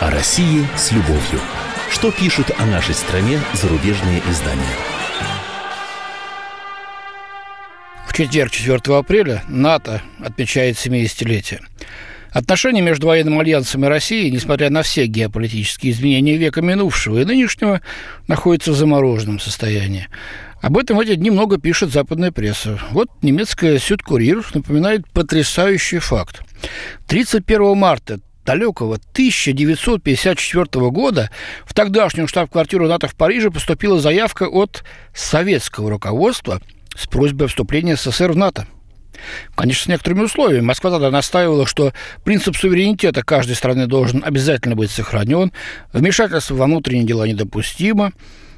О России с любовью. Что пишут о нашей стране зарубежные издания? В четверг, 4 апреля, НАТО отмечает 70-летие. Отношения между военным альянсом и Россией, несмотря на все геополитические изменения века минувшего и нынешнего, находятся в замороженном состоянии. Об этом в эти дни много пишет западная пресса. Вот немецкая «Сюдкурьер» напоминает потрясающий факт. 31 марта далекого 1954 года в тогдашнюю штаб-квартиру НАТО в Париже поступила заявка от советского руководства с просьбой вступления СССР в НАТО. Конечно, с некоторыми условиями. Москва тогда настаивала, что принцип суверенитета каждой страны должен обязательно быть сохранен, вмешательство во внутренние дела недопустимо.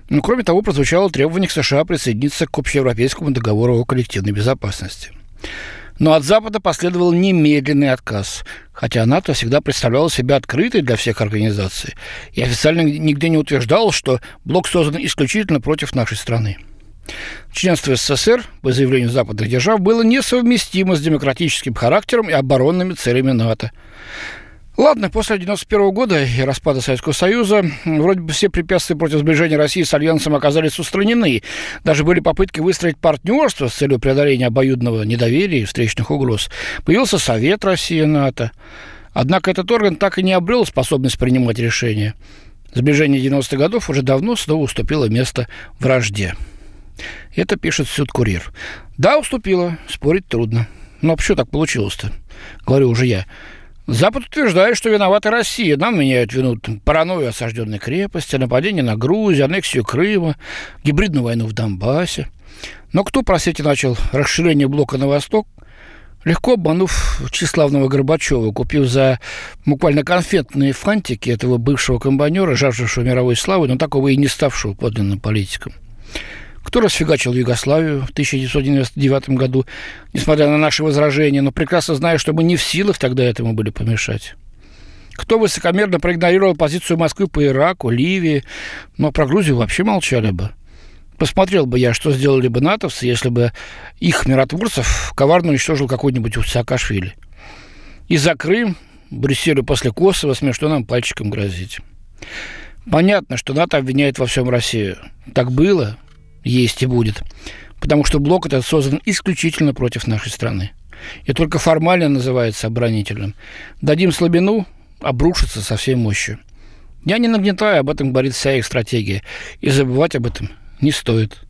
Но, кроме того, прозвучало требование к США присоединиться к общеевропейскому договору о коллективной безопасности. Но от Запада последовал немедленный отказ, хотя НАТО всегда представляла себя открытой для всех организаций и официально нигде не утверждал, что блок создан исключительно против нашей страны. Членство СССР, по заявлению западных держав, было несовместимо с демократическим характером и оборонными целями НАТО. Ладно, после 1991 года и распада Советского Союза вроде бы все препятствия против сближения России с Альянсом оказались устранены. Даже были попытки выстроить партнерство с целью преодоления обоюдного недоверия и встречных угроз. Появился Совет России-НАТО. Однако этот орган так и не обрел способность принимать решения. Сближение 90-х годов уже давно снова уступило место вражде. Это пишет Сюд-Курьер. Да, уступила, спорить трудно. Но почему так получилось-то? Говорю уже я. Запад утверждает, что виновата Россия. Нам меняют вину паранойю осажденной крепости, нападение на Грузию, аннексию Крыма, гибридную войну в Донбассе. Но кто, простите, начал расширение блока на восток, легко обманув тщеславного Горбачева, купив за буквально конфетные фантики этого бывшего комбайнера, жаждавшего мировой славы, но такого и не ставшего подлинным политиком кто расфигачил Югославию в 1999 году, несмотря на наши возражения, но прекрасно зная, что мы не в силах тогда этому были помешать. Кто высокомерно проигнорировал позицию Москвы по Ираку, Ливии, но про Грузию вообще молчали бы. Посмотрел бы я, что сделали бы натовцы, если бы их миротворцев коварно уничтожил какой-нибудь Саакашвили. И за Крым Брюсселю после Косово смешно нам пальчиком грозить. Понятно, что НАТО обвиняет во всем Россию. Так было, есть и будет. Потому что блок этот создан исключительно против нашей страны. И только формально называется оборонительным. Дадим слабину, обрушится со всей мощью. Я не нагнетаю, об этом говорит вся их стратегия. И забывать об этом не стоит.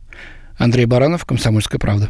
Андрей Баранов, «Комсомольская правда».